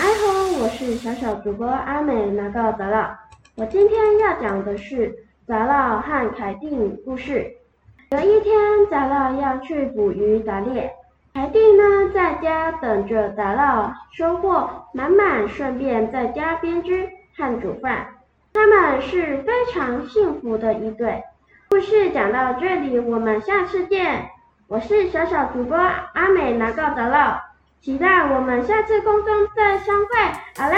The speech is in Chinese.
嗨，我是小小主播阿美拿到杂唠。我今天要讲的是杂唠和凯蒂故事。有一天，杂唠要去捕鱼打猎，凯蒂呢在家等着杂唠收获满满，顺便在家编织和煮饭。他们是非常幸福的一对。故事讲到这里，我们下次见。我是小小主播阿美拿到杂唠。期待我们下次空中再相会，好嘞。